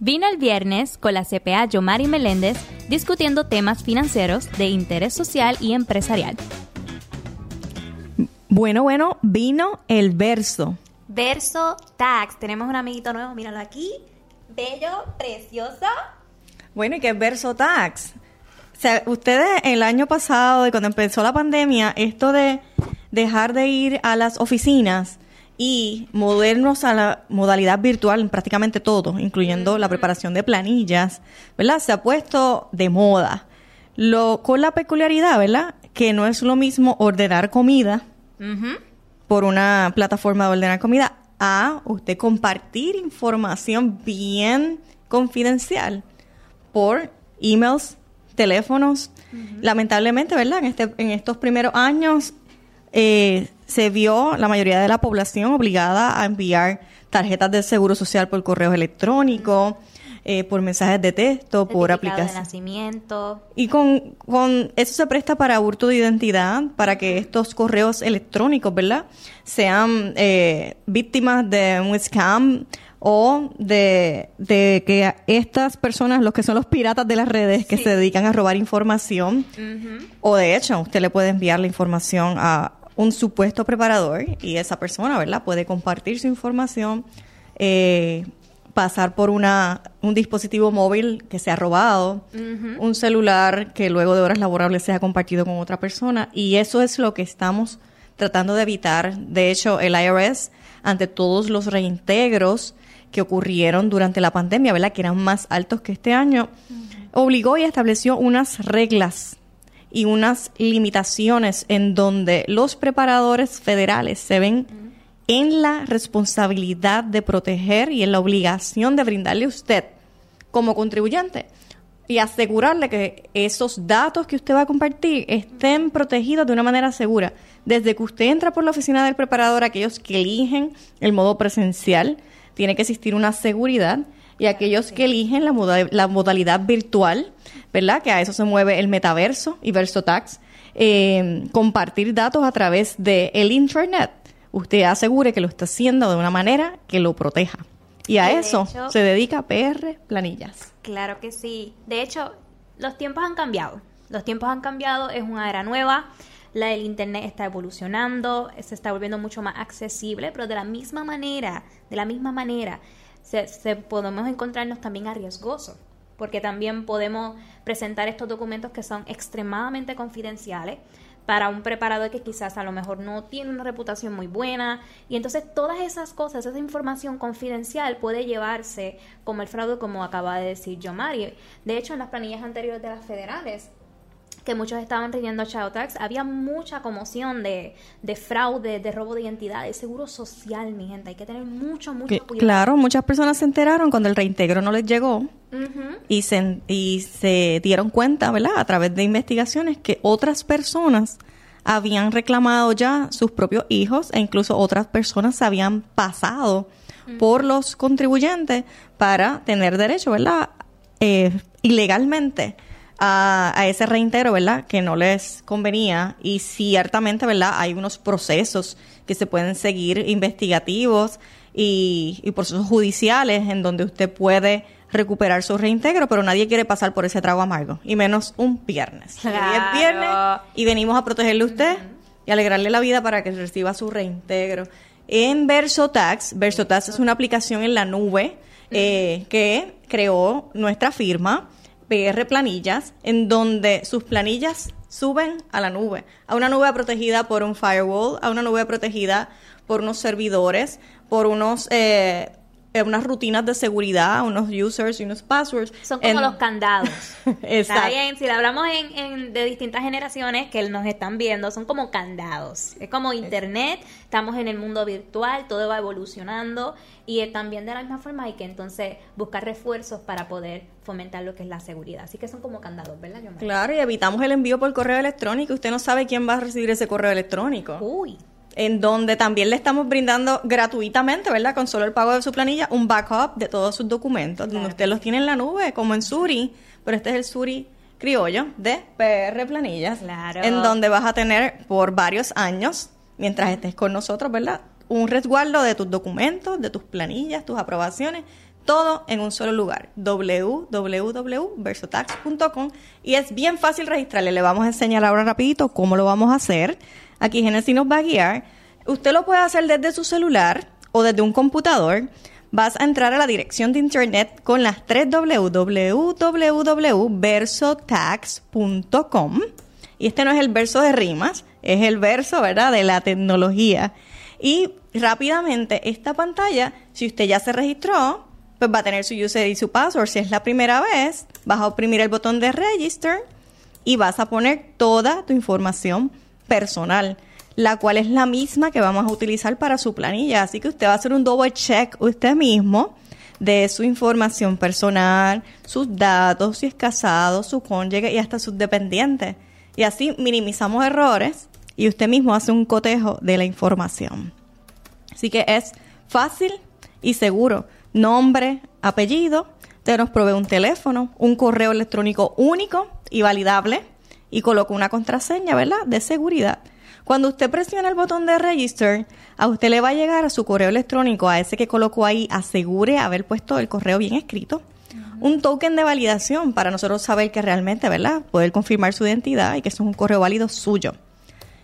Vino el viernes con la CPA Yomari Meléndez discutiendo temas financieros de interés social y empresarial. Bueno, bueno, vino el verso. Verso Tax. Tenemos un amiguito nuevo, míralo aquí. Bello, precioso. Bueno, ¿y qué es verso tax? O sea, ustedes el año pasado, y cuando empezó la pandemia, esto de dejar de ir a las oficinas y movernos a la modalidad virtual en prácticamente todo, incluyendo la preparación de planillas, ¿verdad? Se ha puesto de moda. Lo, con la peculiaridad, ¿verdad? Que no es lo mismo ordenar comida por una plataforma de ordenar comida a usted compartir información bien confidencial por emails, teléfonos. Lamentablemente, ¿verdad? En, este, en estos primeros años eh, se vio la mayoría de la población obligada a enviar tarjetas de seguro social por correo electrónico, eh, por mensajes de texto, por aplicación. de nacimiento. Y con, con eso se presta para hurto de identidad, para que estos correos electrónicos, ¿verdad? Sean eh, víctimas de un scam o de, de, que estas personas, los que son los piratas de las redes, que se dedican a robar información, o de hecho, usted le puede enviar la información a un supuesto preparador y esa persona, ¿verdad? Puede compartir su información, eh, pasar por una, un dispositivo móvil que se ha robado, un celular que luego de horas laborables sea compartido con otra persona y eso es lo que estamos tratando de evitar. De hecho, el IRS, ante todos los reintegros que ocurrieron durante la pandemia, ¿verdad? Que eran más altos que este año, obligó y estableció unas reglas y unas limitaciones en donde los preparadores federales se ven en la responsabilidad de proteger y en la obligación de brindarle a usted como contribuyente y asegurarle que esos datos que usted va a compartir estén protegidos de una manera segura. Desde que usted entra por la oficina del preparador, aquellos que eligen el modo presencial, tiene que existir una seguridad y aquellos que eligen la, la modalidad virtual, ¿verdad? Que a eso se mueve el metaverso y VersoTax, eh, compartir datos a través del el Internet. Usted asegure que lo está haciendo de una manera que lo proteja. Y a eso se dedica PR Planillas. Claro que sí. De hecho, los tiempos han cambiado. Los tiempos han cambiado, es una era nueva. La del Internet está evolucionando, se está volviendo mucho más accesible, pero de la misma manera, de la misma manera, se, podemos encontrarnos también arriesgosos, porque también podemos presentar estos documentos que son extremadamente confidenciales para un preparador que quizás a lo mejor no tiene una reputación muy buena y entonces todas esas cosas, esa información confidencial puede llevarse como el fraude como acaba de decir Yomari. De hecho, en las planillas anteriores de las federales que muchos estaban teniendo Child Tax, había mucha conmoción de, de, fraude, de robo de identidad, de seguro social, mi gente. Hay que tener mucho, mucho cuidado. Claro, muchas personas se enteraron cuando el reintegro no les llegó y, se, y se dieron cuenta, ¿verdad? A través de investigaciones que otras personas habían reclamado ya sus propios hijos e incluso otras personas se habían pasado por los contribuyentes para tener derecho, ¿verdad? Eh, ilegalmente a, ese reintegro, ¿verdad? Que no les convenía y ciertamente, ¿verdad? Hay unos procesos que se pueden seguir investigativos y, y procesos judiciales en donde usted puede recuperar su reintegro, pero nadie quiere pasar por ese trago amargo, y menos un viernes. es viernes y venimos a protegerle a usted y alegrarle la vida para que reciba su reintegro. En VersoTax, VersoTax es una aplicación en la nube eh, que creó nuestra firma PR Planillas, en donde sus planillas suben a la nube, a una nube protegida por un firewall, a una nube protegida por unos servidores, por unos eh, unas rutinas de seguridad, unos users y unos passwords. Son como los candados. Está bien, si lo hablamos en, de distintas generaciones que nos están viendo, son como candados. Es como internet, estamos en el mundo virtual, todo va evolucionando y también de la misma forma hay que entonces buscar refuerzos para poder fomentar lo que es la seguridad. Así que son como candados, ¿verdad? Claro, y evitamos el envío por correo electrónico. Usted no sabe quién va a recibir ese correo electrónico. Uy en donde también le estamos brindando gratuitamente, ¿verdad? Con solo el pago de su planilla, un backup de todos sus documentos, donde usted los tiene en la nube, como en Suri, pero este es el Suri criollo de PR Planillas, claro. en donde vas a tener por varios años, mientras estés con nosotros, ¿verdad? Un resguardo de tus documentos, de tus planillas, tus aprobaciones, todo en un solo lugar, www.versotax.com y es bien fácil registrarle. Le vamos a enseñar ahora rapidito cómo lo vamos a hacer. Aquí Genesis nos va a guiar. Usted lo puede hacer desde su celular o desde un computador. Vas a entrar a la dirección de internet con las tres www.versotax.com y este no es el verso de rimas, es el verso, ¿verdad?, de la tecnología. Y rápidamente esta pantalla, si usted ya se registró, pues va a tener su user y su password. Si es la primera vez, vas a oprimir el botón de register y vas a poner toda tu información personal, la cual es la misma que vamos a utilizar para su planilla. Así que usted va a hacer un double check usted mismo de su información personal, sus datos, si es casado, su cónyuge y hasta sus dependientes. Y así minimizamos errores y usted mismo hace un cotejo de la información. Así que es fácil y seguro. Nombre, apellido, usted nos provee un teléfono, un correo electrónico único y validable y coloca una contraseña, ¿verdad? De seguridad. Cuando usted presiona el botón de register, a usted le va a llegar a su correo electrónico, a ese que colocó ahí, asegure haber puesto el correo bien escrito, un token de validación para nosotros saber que realmente, ¿verdad? Poder confirmar su identidad y que eso es un correo válido suyo.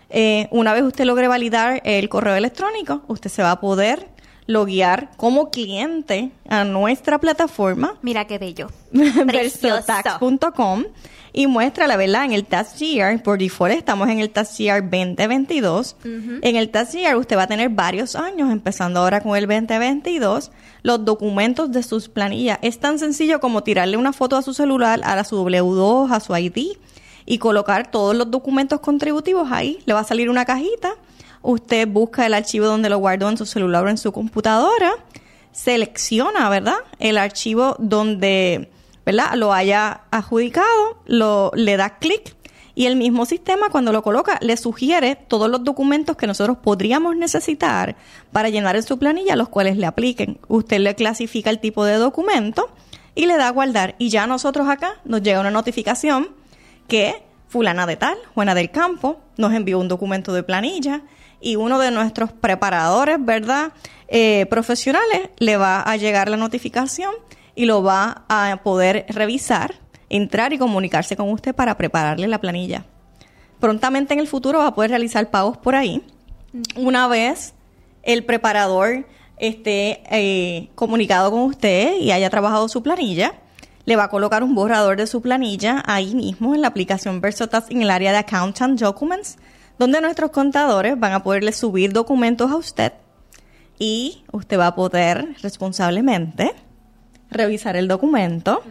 Eh, una vez usted logre validar el correo electrónico, usted se va a poder loguear como cliente a nuestra plataforma. Mira qué bello. versotax.com y muestra la verdad en el Tax Year, por default estamos en el Tax Year 2022. En el Tax Year usted va a tener varios años, empezando ahora con el 2022, los documentos de sus planillas. Es tan sencillo como tirarle una foto a su celular, a su W2, a su ID y colocar todos los documentos contributivos ahí. Le va a salir una cajita. Usted busca el archivo donde lo guardó en su celular o en su computadora. Selecciona, ¿verdad? El archivo donde ¿verdad? Lo haya adjudicado, lo, le da clic y el mismo sistema cuando lo coloca le sugiere todos los documentos que nosotros podríamos necesitar para llenar en su planilla los cuales le apliquen. Usted le clasifica el tipo de documento y le da a guardar y ya nosotros acá nos llega una notificación que fulana de tal, Juana del Campo, nos envió un documento de planilla y uno de nuestros preparadores, ¿verdad? Eh, profesionales le va a llegar la notificación y lo va a poder revisar, entrar y comunicarse con usted para prepararle la planilla. Prontamente en el futuro va a poder realizar pagos por ahí. Una vez el preparador esté eh, comunicado con usted y haya trabajado su planilla, le va a colocar un borrador de su planilla ahí mismo en la aplicación Versotas en el área de Account and Documents, donde nuestros contadores van a poderle subir documentos a usted y usted va a poder responsablemente revisar el documento.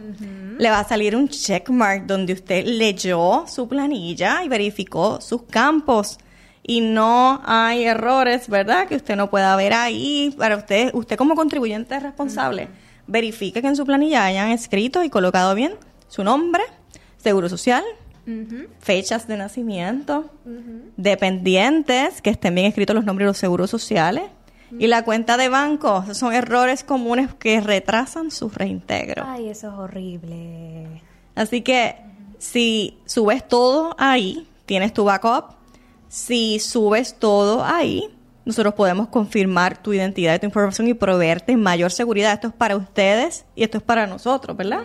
Le va a salir un checkmark donde usted leyó su planilla y verificó sus campos. Y no hay errores, ¿verdad? Que usted no pueda ver ahí. Para usted, usted como contribuyente responsable, verifique que en su planilla hayan escrito y colocado bien su nombre, seguro social, fechas de nacimiento, dependientes, que estén bien escritos los nombres de los seguros sociales, y la cuenta de banco, esos son errores comunes que retrasan su reintegro. Ay, eso es horrible. Así que si subes todo ahí, tienes tu backup. Si subes todo ahí, nosotros podemos confirmar tu identidad y tu información y proveerte mayor seguridad. Esto es para ustedes y esto es para nosotros, ¿verdad?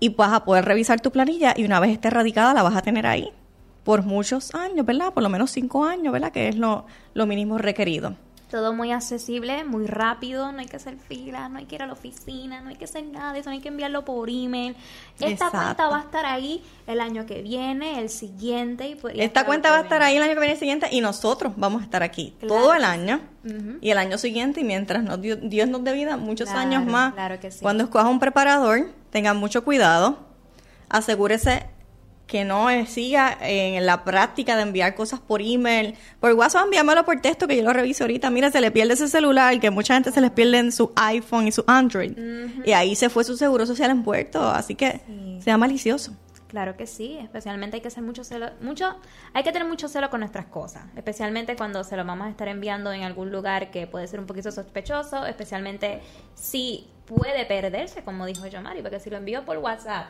Y vas a poder revisar tu planilla y una vez esté radicada la vas a tener ahí por muchos años, ¿verdad? Por lo menos cinco años, ¿verdad? Que es lo, lo mínimo requerido. Todo muy accesible, muy rápido, no hay que hacer fila, no hay que ir a la oficina, no hay que hacer nada de eso, no hay que enviarlo por email. Esta cuenta va a estar ahí el año que viene, el siguiente. Y pues, Esta cuenta va a estar ahí el año que viene, el siguiente, y nosotros vamos a estar aquí todo el año y el año siguiente, y mientras nos, Dios nos dé vida, muchos años más. Claro que sí. Cuando escoja un preparador, tengan mucho cuidado, asegúrese que no siga en la práctica de enviar cosas por email. Por WhatsApp, envíamelo por texto que yo lo reviso ahorita. Mira, se le pierde ese celular, que mucha gente se les pierde en su iPhone y su Android. Y ahí se fue su seguro social en puerto. Así que sea malicioso. Claro que sí, especialmente hay que ser mucho celo, mucho, hay que tener mucho celo con nuestras cosas, especialmente cuando se lo vamos a estar enviando en algún lugar que puede ser un poquito sospechoso, especialmente si puede perderse, como dijo yo Mari, porque si lo envío por WhatsApp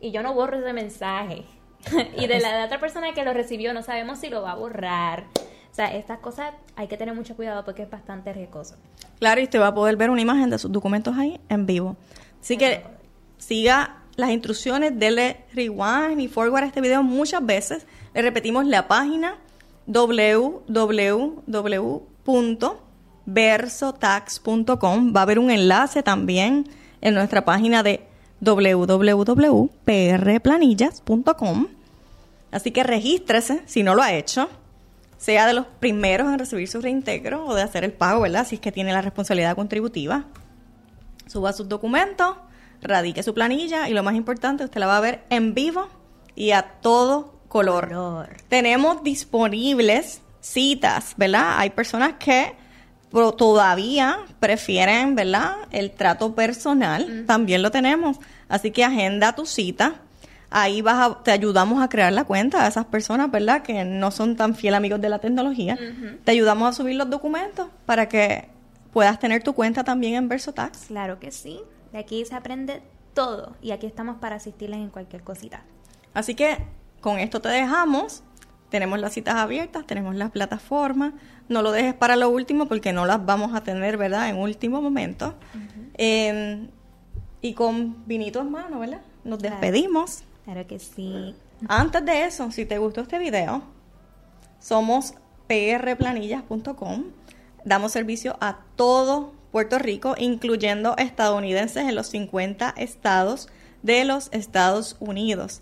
y yo no borro ese mensaje. y de la otra persona que lo recibió no sabemos si lo va a borrar. O sea, estas cosas hay que tener mucho cuidado porque es bastante riesgoso. Claro, y usted va a poder ver una imagen de sus documentos ahí en vivo. Así que siga las instrucciones, dele rewind y forward a este video muchas veces. Le repetimos la página www.versotax.com. Va a haber un enlace también en nuestra página de www.prplanillas.com. Así que regístrese si no lo ha hecho. Sea de los primeros en recibir su reintegro o de hacer el pago, ¿verdad? Si es que tiene la responsabilidad contributiva. Suba sus documentos, radique su planilla y lo más importante, usted la va a ver en vivo y a todo color. Color. Tenemos disponibles citas, ¿verdad? Hay personas que pro- todavía prefieren, ¿verdad? El trato personal, también lo tenemos. Así que agenda tu cita. Ahí vas a- te ayudamos a crear la cuenta a esas personas, ¿verdad? Que no son tan fiel amigos de la tecnología. Te ayudamos a subir los documentos para que puedas tener tu cuenta también en VersoTax. Claro que sí. De aquí se aprende todo y aquí estamos para asistirles en cualquier cosita. Así que con esto te dejamos. Tenemos las citas abiertas, tenemos las plataformas. No lo dejes para lo último porque no las vamos a tener, ¿verdad? En último momento. Eh, y con vinito en mano, ¿verdad? Nos Claro. despedimos. Claro que sí. Antes de eso, si te gustó este video, somos prplanillas.com. Damos servicio a todo Puerto Rico, incluyendo estadounidenses en los 50 estados de los Estados Unidos.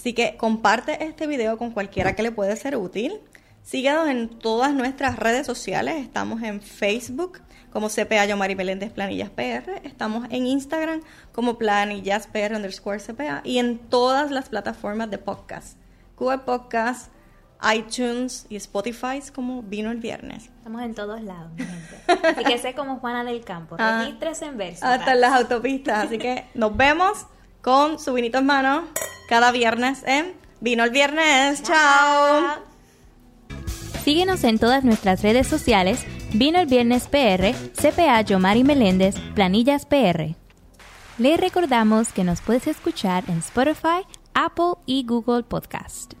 Así que comparte este video con cualquiera que le puede ser útil. Síguenos en todas nuestras redes sociales. Estamos en Facebook como CPA Yomari Meléndez Planillas PR. Estamos en Instagram como Planillas PR underscore CPA y en todas las plataformas de podcast. Google Podcast, iTunes y Spotify como Vino el Viernes. Estamos en todos lados, mi gente. Así que sé como Juana del Campo. Ah. Regístrese en verso. Hasta en las autopistas. Así que nos vemos con su vinito en mano cada viernes en Vino el Viernes. Chao. Síguenos en todas nuestras redes sociales. Vino el Viernes PR, CPA Yomari Meléndez, Planillas PR. Le recordamos que nos puedes escuchar en Spotify, Apple y Google Podcast.